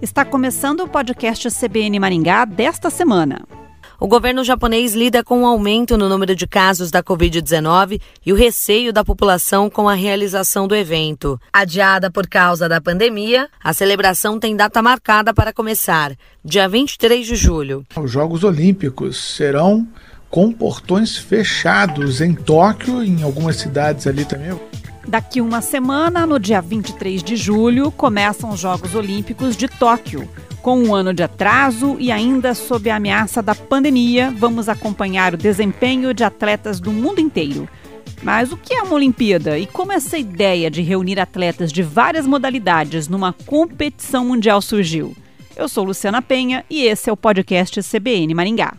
Está começando o podcast CBN Maringá desta semana. O governo japonês lida com um aumento no número de casos da Covid-19 e o receio da população com a realização do evento. Adiada por causa da pandemia, a celebração tem data marcada para começar, dia 23 de julho. Os Jogos Olímpicos serão com portões fechados em Tóquio em algumas cidades ali também. Daqui uma semana, no dia 23 de julho, começam os Jogos Olímpicos de Tóquio. Com um ano de atraso e ainda sob a ameaça da pandemia, vamos acompanhar o desempenho de atletas do mundo inteiro. Mas o que é uma Olimpíada e como essa ideia de reunir atletas de várias modalidades numa competição mundial surgiu? Eu sou Luciana Penha e esse é o podcast CBN Maringá.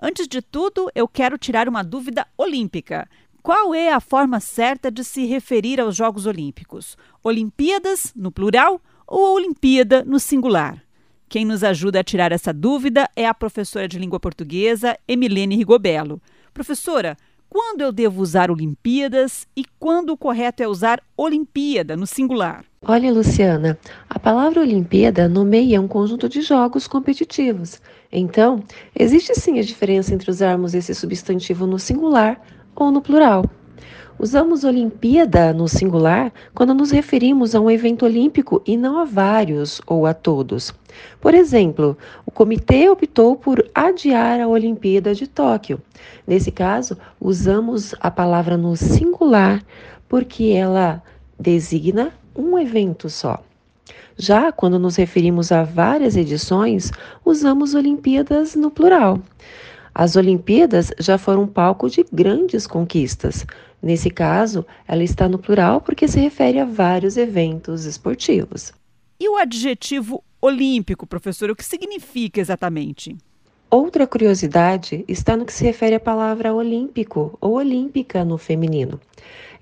Antes de tudo, eu quero tirar uma dúvida olímpica. Qual é a forma certa de se referir aos Jogos Olímpicos? Olimpíadas, no plural, ou Olimpíada, no singular? Quem nos ajuda a tirar essa dúvida é a professora de língua portuguesa Emilene Rigobello. Professora, quando eu devo usar Olimpíadas e quando o correto é usar Olimpíada no singular? Olha, Luciana, a palavra Olimpíada nomeia um conjunto de jogos competitivos. Então, existe sim a diferença entre usarmos esse substantivo no singular ou no plural. Usamos Olimpíada no singular quando nos referimos a um evento olímpico e não a vários ou a todos. Por exemplo, o comitê optou por adiar a Olimpíada de Tóquio. Nesse caso, usamos a palavra no singular porque ela designa um evento só. Já quando nos referimos a várias edições, usamos Olimpíadas no plural. As Olimpíadas já foram palco de grandes conquistas. Nesse caso, ela está no plural porque se refere a vários eventos esportivos. E o adjetivo olímpico, professor, o que significa exatamente? Outra curiosidade está no que se refere à palavra olímpico ou olímpica no feminino.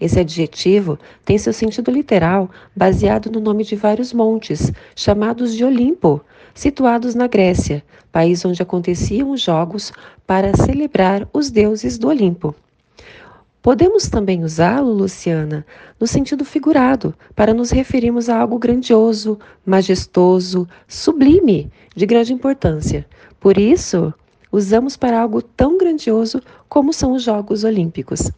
Esse adjetivo tem seu sentido literal baseado no nome de vários montes, chamados de Olimpo, situados na Grécia, país onde aconteciam os jogos para celebrar os deuses do Olimpo. Podemos também usá-lo, Luciana, no sentido figurado, para nos referirmos a algo grandioso, majestoso, sublime, de grande importância. Por isso, usamos para algo tão grandioso como são os Jogos Olímpicos.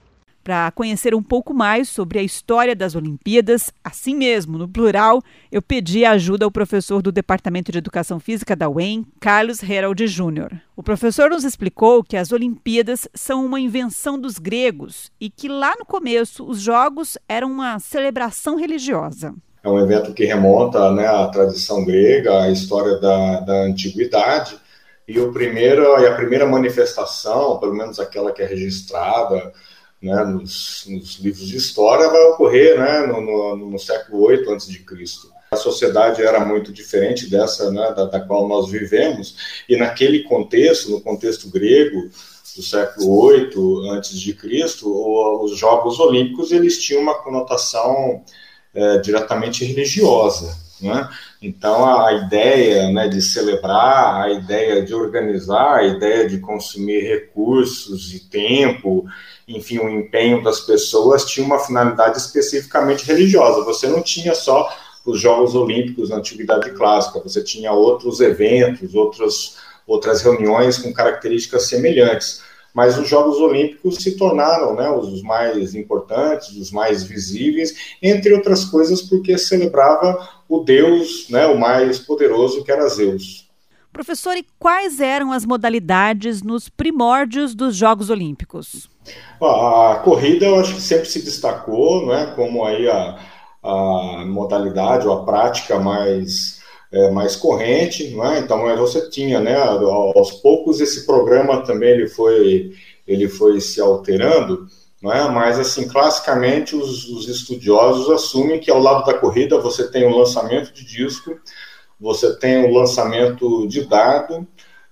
Para conhecer um pouco mais sobre a história das Olimpíadas, assim mesmo, no plural, eu pedi ajuda ao professor do Departamento de Educação Física da UEM, Carlos Herald Júnior. O professor nos explicou que as Olimpíadas são uma invenção dos gregos e que lá no começo os Jogos eram uma celebração religiosa. É um evento que remonta né, à tradição grega, à história da, da antiguidade. E o primeiro, a primeira manifestação, pelo menos aquela que é registrada, né, nos, nos, livros de história vai ocorrer né, no, no, no século VIII a.C. A sociedade era muito diferente dessa né, da, da, qual nós vivemos, e naquele contexto, no contexto grego do século VIII a.C., os Jogos Olímpicos eles tinham uma conotação é, diretamente religiosa. Né? Então, a, ideia né, de celebrar, a ideia de organizar, a ideia de consumir recursos e tempo, enfim, o empenho das pessoas tinha uma finalidade especificamente religiosa. Você não tinha só os Jogos Olímpicos na Antiguidade Clássica, você tinha outros eventos, outros, outras reuniões com características semelhantes mas os Jogos Olímpicos se tornaram né, os mais importantes, os mais visíveis, entre outras coisas porque celebrava o deus, né, o mais poderoso, que era Zeus. Professor, e quais eram as modalidades nos primórdios dos Jogos Olímpicos? A corrida eu acho que sempre se destacou, é, como aí a, a modalidade ou a prática mais é, mais corrente, não é? Então, você tinha, né, aos poucos esse programa também ele foi, ele foi se alterando, não é? Mas, assim, classicamente os, os estudiosos assumem que ao lado da corrida você tem o lançamento de disco, você tem o lançamento de dado,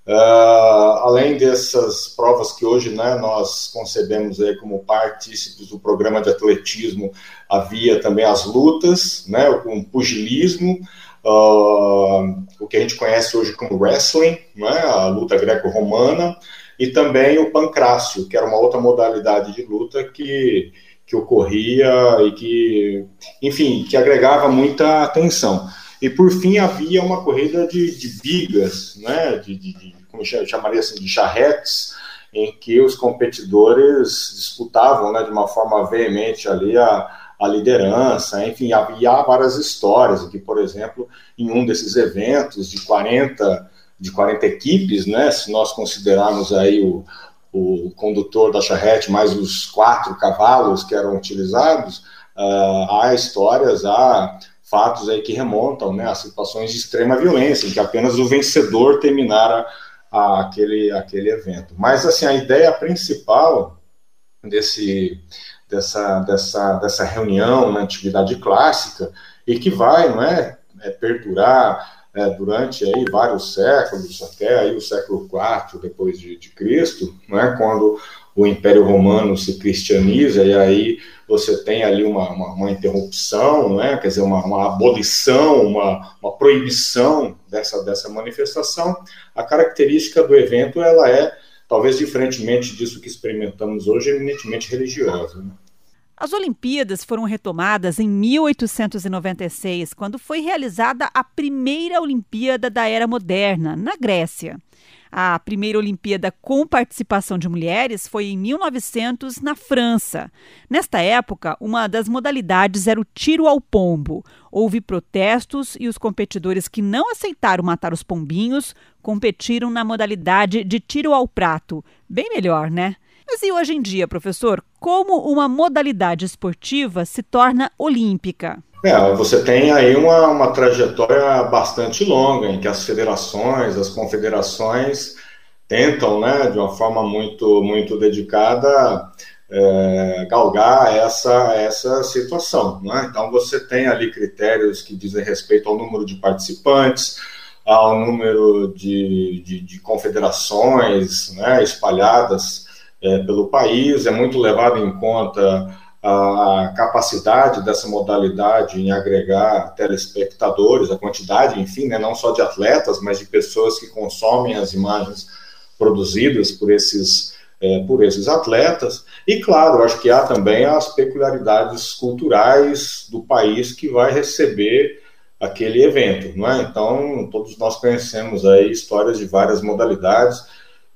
Uh, além dessas provas que hoje né, nós concebemos aí como partícipes do programa de atletismo, havia também as lutas, né, o pugilismo, uh, o que a gente conhece hoje como wrestling, né, a luta greco-romana, e também o pancrácio, que era uma outra modalidade de luta que, que ocorria e que, enfim, que agregava muita atenção. E por fim havia uma corrida de, de bigas, né, de, de, como chamaria assim, de charretes, em que os competidores disputavam né, de uma forma veemente ali a, a liderança, enfim, havia várias histórias, que, por exemplo, em um desses eventos de 40, de 40 equipes, né, se nós considerarmos aí o, o condutor da charrete mais os quatro cavalos que eram utilizados, uh, há histórias, há fatos aí que remontam né, a situações de extrema violência, em que apenas o vencedor terminara a, aquele, aquele evento. Mas, assim, a ideia principal desse, dessa, dessa, dessa reunião na atividade clássica e que vai, não é, é perdurar é, durante aí vários séculos, até aí o século IV depois de, de Cristo, não é, quando o Império Romano se cristianiza e aí você tem ali uma, uma, uma interrupção, não é? quer dizer, uma, uma abolição, uma, uma proibição dessa, dessa manifestação, a característica do evento ela é, talvez diferentemente disso que experimentamos hoje, eminentemente religiosa. Né? As Olimpíadas foram retomadas em 1896, quando foi realizada a primeira Olimpíada da Era Moderna, na Grécia. A primeira Olimpíada com participação de mulheres foi em 1900, na França. Nesta época, uma das modalidades era o tiro ao pombo. Houve protestos e os competidores que não aceitaram matar os pombinhos competiram na modalidade de tiro ao prato. Bem melhor, né? Mas e hoje em dia, professor, como uma modalidade esportiva se torna olímpica? É, você tem aí uma, uma trajetória bastante longa em que as federações, as confederações tentam, né, de uma forma muito, muito dedicada, é, galgar essa, essa situação. Né? Então, você tem ali critérios que dizem respeito ao número de participantes, ao número de, de, de confederações né, espalhadas é, pelo país, é muito levado em conta a capacidade dessa modalidade em agregar telespectadores, a quantidade, enfim, né, não só de atletas, mas de pessoas que consomem as imagens produzidas por esses, é, por esses atletas. E, claro, acho que há também as peculiaridades culturais do país que vai receber aquele evento, não é? Então, todos nós conhecemos aí histórias de várias modalidades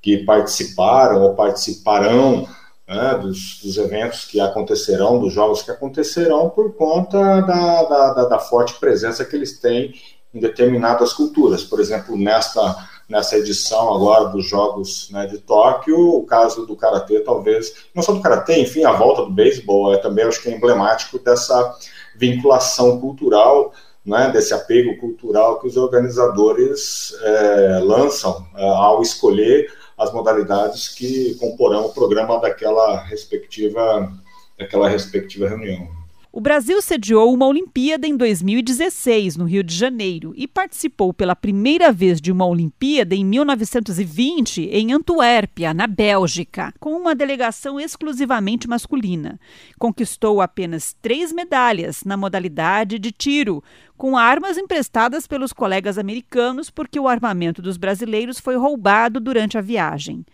que participaram ou participarão né, dos, dos, eventos que acontecerão, dos jogos que acontecerão, por conta da, da, da, forte presença que eles têm em determinadas culturas. Por exemplo, nesta, nessa edição agora dos Jogos né, de Tóquio, o caso do Karatê, talvez, não só do Karatê, enfim, a volta do beisebol é também, acho que é emblemático dessa vinculação cultural, né, desse apego cultural que os organizadores é, lançam é, ao escolher as modalidades que comporão o programa daquela respectiva, daquela respectiva reunião. O Brasil sediou uma Olimpíada em 2016, no Rio de Janeiro, e participou pela primeira vez de uma Olimpíada em 1920, em Antuérpia, na Bélgica, com uma delegação exclusivamente masculina. Conquistou apenas três medalhas na modalidade de tiro, com armas emprestadas pelos colegas americanos porque o armamento dos brasileiros foi roubado durante a viagem.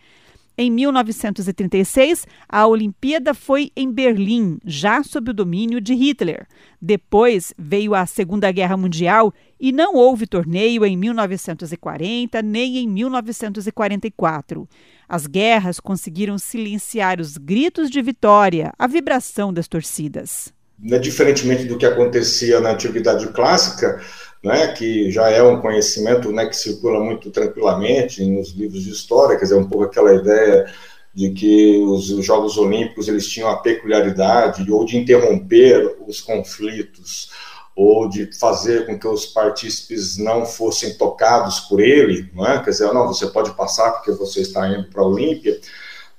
Em 1936, a Olimpíada foi em Berlim, já sob o domínio de Hitler. Depois veio a Segunda Guerra Mundial e não houve torneio em 1940 nem em 1944. As guerras conseguiram silenciar os gritos de vitória, a vibração das torcidas. Né, diferentemente do que acontecia na atividade clássica, né, que já é um conhecimento né, que circula muito tranquilamente nos livros de história, quer dizer, um pouco aquela ideia de que os Jogos Olímpicos eles tinham a peculiaridade ou de interromper os conflitos ou de fazer com que os partícipes não fossem tocados por ele, não é? Quer dizer, não, você pode passar porque você está indo para a Olímpia,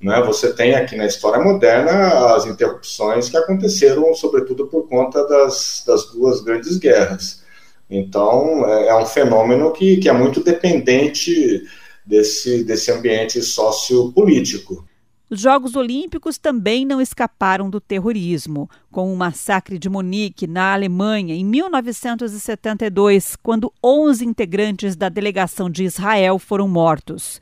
né? Você tem aqui na história moderna as interrupções que aconteceram, sobretudo por conta das, das duas grandes guerras. Então, é, é um fenômeno que, que é muito dependente desse, desse ambiente sociopolítico. Os Jogos Olímpicos também não escaparam do terrorismo, com o massacre de Munique, na Alemanha, em 1972, quando 11 integrantes da delegação de Israel foram mortos.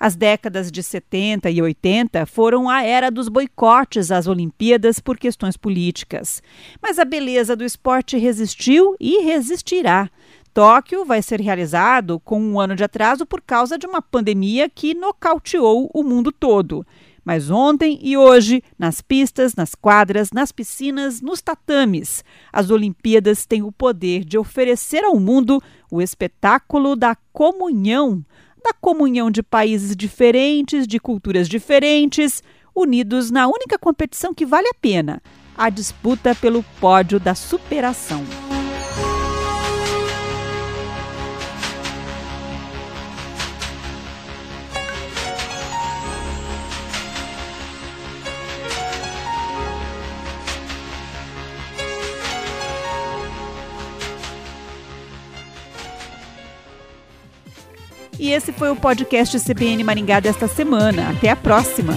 As décadas de 70 e 80 foram a era dos boicotes às Olimpíadas por questões políticas. Mas a beleza do esporte resistiu e resistirá. Tóquio vai ser realizado com um ano de atraso por causa de uma pandemia que nocauteou o mundo todo. Mas ontem e hoje, nas pistas, nas quadras, nas piscinas, nos tatames, as Olimpíadas têm o poder de oferecer ao mundo o espetáculo da comunhão da comunhão de países diferentes, de culturas diferentes, unidos na única competição que vale a pena a disputa pelo pódio da superação. E esse foi o podcast CBN Maringá desta semana. Até a próxima!